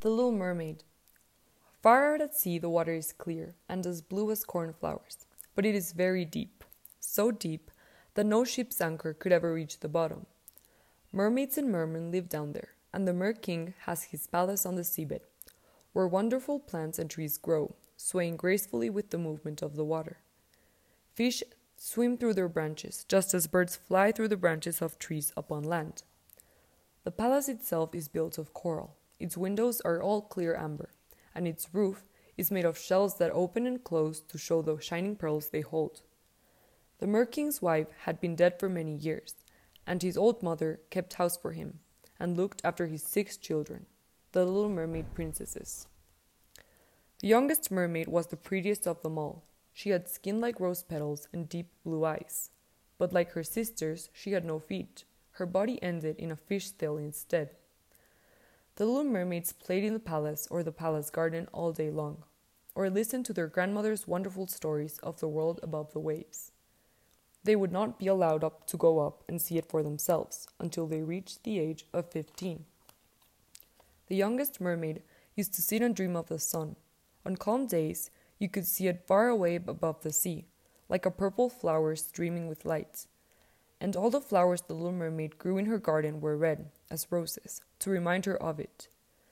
The Little Mermaid. Far out at sea, the water is clear and as blue as cornflowers, but it is very deep, so deep that no ship's anchor could ever reach the bottom. Mermaids and mermen live down there, and the Mer King has his palace on the seabed, where wonderful plants and trees grow, swaying gracefully with the movement of the water. Fish swim through their branches, just as birds fly through the branches of trees upon land. The palace itself is built of coral, its windows are all clear amber, and its roof is made of shells that open and close to show the shining pearls they hold. The Mer-King's wife had been dead for many years, and his old mother kept house for him and looked after his six children, the little mermaid princesses. The youngest mermaid was the prettiest of them all. She had skin like rose petals and deep blue eyes. But like her sisters, she had no feet. Her body ended in a fish tail instead. The little mermaids played in the palace or the palace garden all day long, or listened to their grandmother's wonderful stories of the world above the waves. They would not be allowed up to go up and see it for themselves until they reached the age of fifteen. The youngest mermaid used to sit and dream of the sun. On calm days, you could see it far away above the sea, like a purple flower streaming with light. And all the flowers the little mermaid grew in her garden were red, as roses, to remind her of it.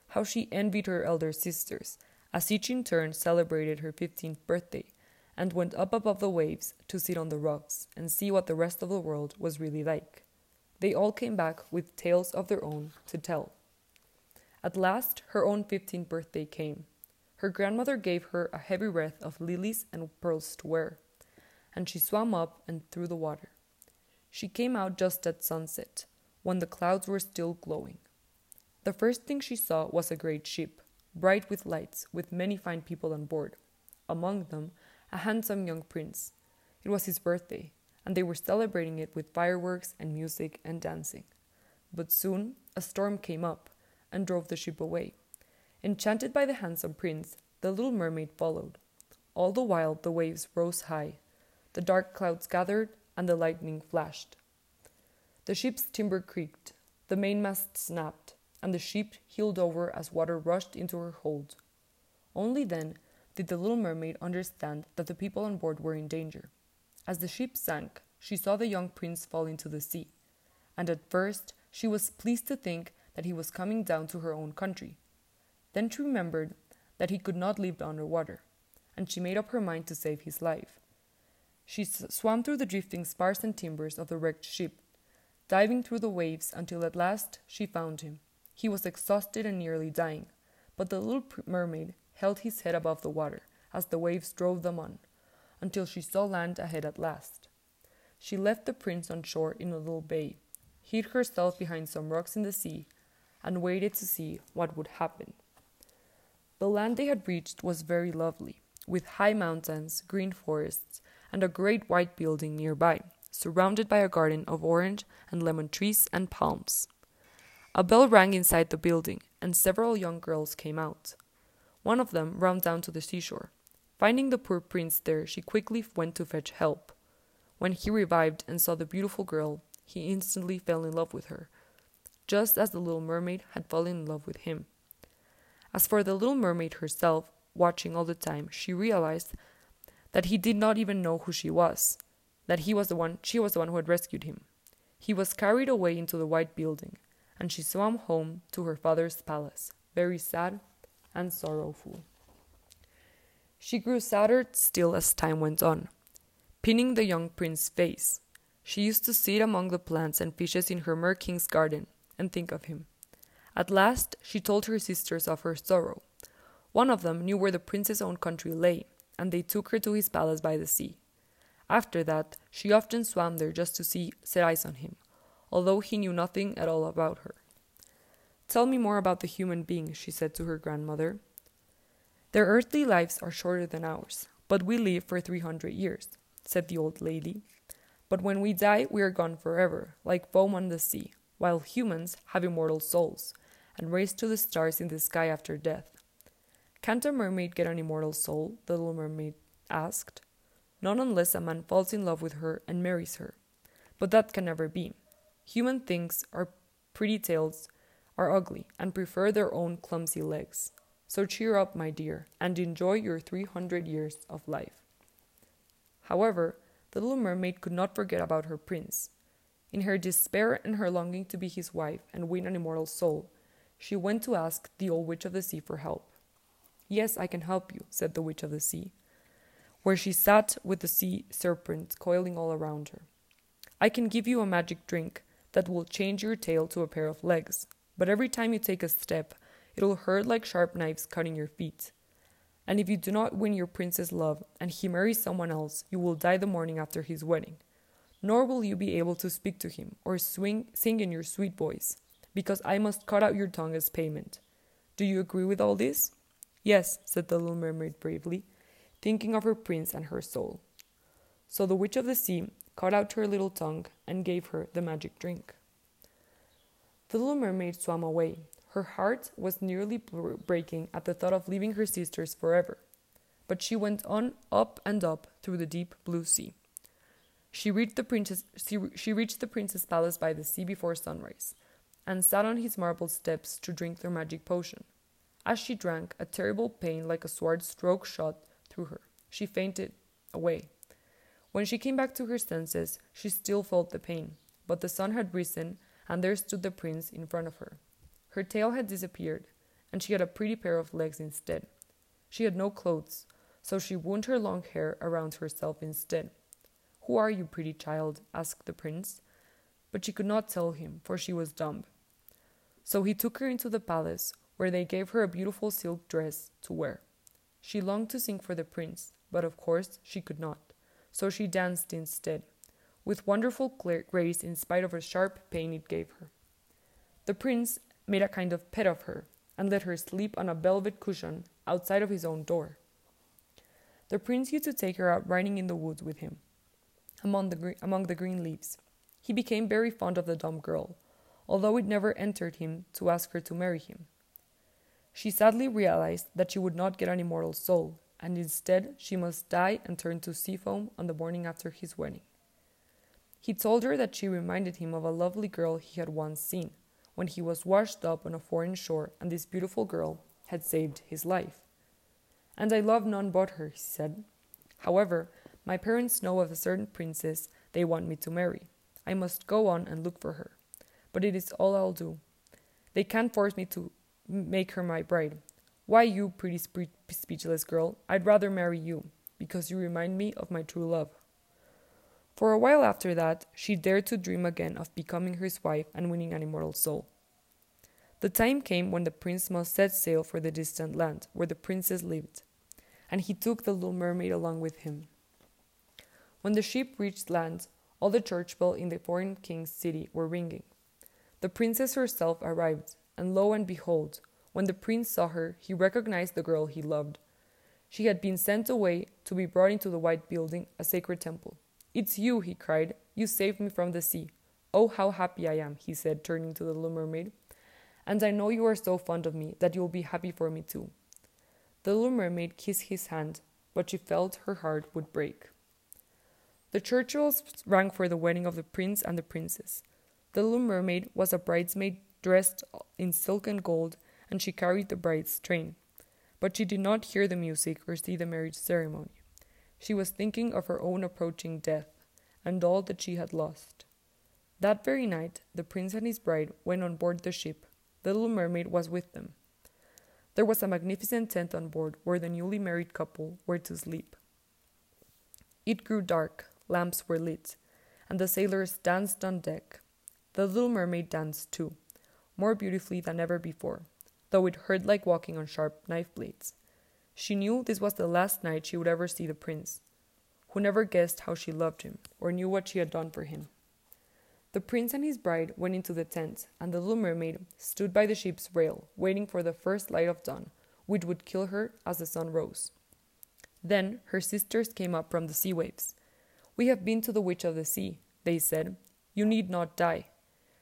How she envied her elder sisters, as each in turn celebrated her fifteenth birthday, and went up above the waves to sit on the rocks and see what the rest of the world was really like. They all came back with tales of their own to tell. At last, her own fifteenth birthday came. Her grandmother gave her a heavy wreath of lilies and pearls to wear, and she swam up and through the water. She came out just at sunset, when the clouds were still glowing. The first thing she saw was a great ship, bright with lights, with many fine people on board, among them a handsome young prince. It was his birthday, and they were celebrating it with fireworks and music and dancing. But soon a storm came up and drove the ship away. Enchanted by the handsome prince, the little mermaid followed. All the while the waves rose high, the dark clouds gathered, and the lightning flashed. The ship's timber creaked, the mainmast snapped, and the ship heeled over as water rushed into her hold. Only then did the little mermaid understand that the people on board were in danger. As the ship sank, she saw the young prince fall into the sea, and at first she was pleased to think that he was coming down to her own country. Then she remembered that he could not live under water, and she made up her mind to save his life. She swam through the drifting spars and timbers of the wrecked ship diving through the waves until at last she found him. He was exhausted and nearly dying, but the little mermaid held his head above the water as the waves drove them on, until she saw land ahead at last. She left the prince on shore in a little bay, hid herself behind some rocks in the sea, and waited to see what would happen. The land they had reached was very lovely, with high mountains, green forests, and a great white building nearby surrounded by a garden of orange and lemon trees and palms. A bell rang inside the building, and several young girls came out. One of them ran down to the seashore. Finding the poor prince there, she quickly went to fetch help. When he revived and saw the beautiful girl, he instantly fell in love with her, just as the little mermaid had fallen in love with him. As for the little mermaid herself, watching all the time, she realized that he did not even know who she was that he was the one she was the one who had rescued him. He was carried away into the white building, and she swam home to her father's palace, very sad and sorrowful. She grew sadder still as time went on, pinning the young prince's face. She used to sit among the plants and fishes in her mer king's garden and think of him. At last she told her sisters of her sorrow. One of them knew where the prince's own country lay, and they took her to his palace by the sea. After that, she often swam there just to see set eyes on him, although he knew nothing at all about her. Tell me more about the human beings, she said to her grandmother. Their earthly lives are shorter than ours, but we live for three hundred years, said the old lady. But when we die, we are gone forever, like foam on the sea, while humans have immortal souls and raise to the stars in the sky after death. Can't a mermaid get an immortal soul? the little mermaid asked not unless a man falls in love with her and marries her. But that can never be. Human things are pretty tales are ugly and prefer their own clumsy legs. So cheer up, my dear, and enjoy your 300 years of life. However, the little mermaid could not forget about her prince. In her despair and her longing to be his wife and win an immortal soul, she went to ask the old witch of the sea for help. Yes, I can help you, said the witch of the sea, where she sat with the sea serpent coiling all around her. I can give you a magic drink that will change your tail to a pair of legs, but every time you take a step, it'll hurt like sharp knives cutting your feet. And if you do not win your prince's love and he marries someone else, you will die the morning after his wedding. Nor will you be able to speak to him or swing, sing in your sweet voice, because I must cut out your tongue as payment. Do you agree with all this? Yes, said the little mermaid bravely, thinking of her prince and her soul. So the witch of the sea cut out her little tongue and gave her the magic drink. The little mermaid swam away. Her heart was nearly breaking at the thought of leaving her sisters forever. But she went on up and up through the deep blue sea. She reached the princess she, she reached the prince's palace by the sea before sunrise, and sat on his marble steps to drink their magic potion. As she drank, a terrible pain like a sword stroke shot through her. She fainted away. When she came back to her senses, she still felt the pain, but the sun had risen, and there stood the prince in front of her. Her tail had disappeared, and she had a pretty pair of legs instead. She had no clothes, so she wound her long hair around herself instead. Who are you, pretty child? asked the prince. But she could not tell him, for she was dumb. So he took her into the palace, where they gave her a beautiful silk dress to wear. She longed to sing for the prince, but of course she could not, so she danced instead, with wonderful grace in spite of the sharp pain it gave her. The prince made a kind of pet of her, and let her sleep on a velvet cushion outside of his own door. The prince used to take her out riding in the woods with him, among the, among the green leaves. He became very fond of the dumb girl, although it never entered him to ask her to marry him. She sadly realized that she would not get an immortal soul, and instead she must die and turn to sea foam on the morning after his wedding. He told her that she reminded him of a lovely girl he had once seen, when he was washed up on a foreign shore, and this beautiful girl had saved his life. And I love none but her, he said. However, my parents know of a certain princess they want me to marry. I must go on and look for her. But it is all I'll do. They can't force me to make her my bride. Why, you pretty spe- speechless girl, I'd rather marry you, because you remind me of my true love. For a while after that, she dared to dream again of becoming his wife and winning an immortal soul. The time came when the prince must set sail for the distant land where the princess lived, and he took the little mermaid along with him. When the ship reached land, all the church bells in the foreign king's city were ringing. The princess herself arrived, and lo and behold, when the prince saw her, he recognized the girl he loved. She had been sent away to be brought into the white building, a sacred temple. It's you, he cried. You saved me from the sea. Oh, how happy I am, he said, turning to the little mermaid. And I know you are so fond of me that you will be happy for me too. The little mermaid kissed his hand, but she felt her heart would break. The church bells rang for the wedding of the prince and the princess. The little mermaid was a bridesmaid dressed in silk and gold, and she carried the bride's train. But she did not hear the music or see the marriage ceremony. She was thinking of her own approaching death, and all that she had lost. That very night, the prince and his bride went on board the ship. The little mermaid was with them. There was a magnificent tent on board where the newly married couple were to sleep. It grew dark, lamps were lit, and the sailors danced on deck. The little mermaid danced too more beautifully than ever before, though it hurt like walking on sharp knife blades. She knew this was the last night she would ever see the prince, who never guessed how she loved him or knew what she had done for him. The prince and his bride went into the tent, and the little mermaid stood by the ship's rail, waiting for the first light of dawn, which would kill her as the sun rose. Then her sisters came up from the sea waves. We have been to the witch of the sea, they said. You need not die.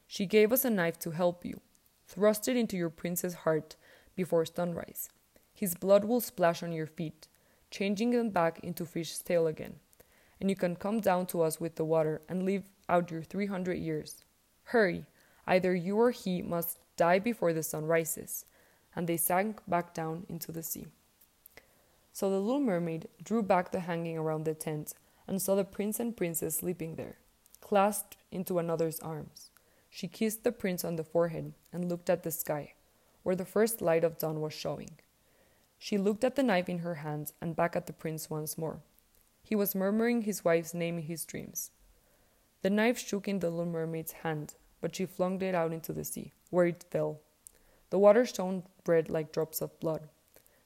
She gave us a knife to help you. Thrust it into your prince's heart before sunrise. His blood will splash on your feet, changing them back into fish's tail again. And you can come down to us with the water and live out your three hundred years. Hurry! Either you or he must die before the sun rises, and they sank back down into the sea. So the little mermaid drew back the hanging around the tent and saw the prince and princess sleeping there, clasped into another's arms. She kissed the prince on the forehead and looked at the sky, where the first light of dawn was showing. She looked at the knife in her hand and back at the prince once more. He was murmuring his wife's name in his dreams. The knife shook in the little mermaid's hand, but she flung it out into the sea, where it fell. The water shone red like drops of blood.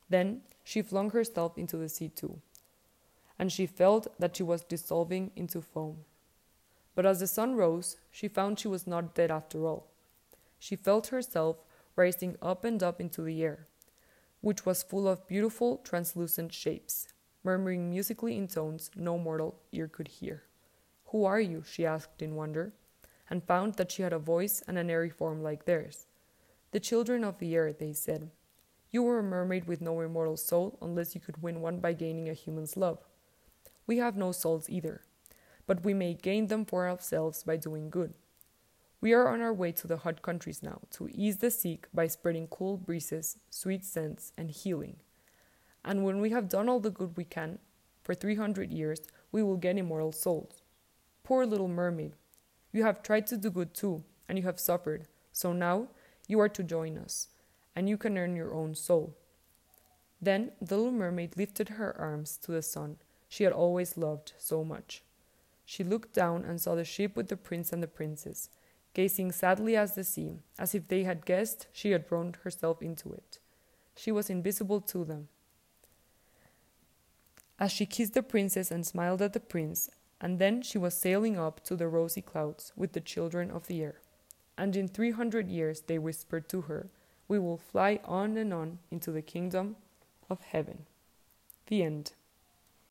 Then she flung herself into the sea too, and she felt that she was dissolving into foam. But as the sun rose, she found she was not dead after all. She felt herself rising up and up into the air, which was full of beautiful, translucent shapes, murmuring musically in tones no mortal ear could hear. Who are you? she asked in wonder, and found that she had a voice and an airy form like theirs. The children of the air, they said. You were a mermaid with no immortal soul unless you could win one by gaining a human's love. We have no souls either, but we may gain them for ourselves by doing good. We are on our way to the hot countries now, to ease the sick by spreading cool breezes, sweet scents, and healing. And when we have done all the good we can, for three hundred years, we will get immortal souls. Poor little mermaid, you have tried to do good too, and you have suffered, so now you are to join us, and you can earn your own soul. Then the little mermaid lifted her arms to the sun she had always loved so much. She looked down and saw the ship with the prince and the princess, gazing sadly at the sea, as if they had guessed she had thrown herself into it. She was invisible to them. As she kissed the princess and smiled at the prince, and then she was sailing up to the rosy clouds with the children of the air. And in three hundred years they whispered to her, We will fly on and on into the kingdom of heaven. The end.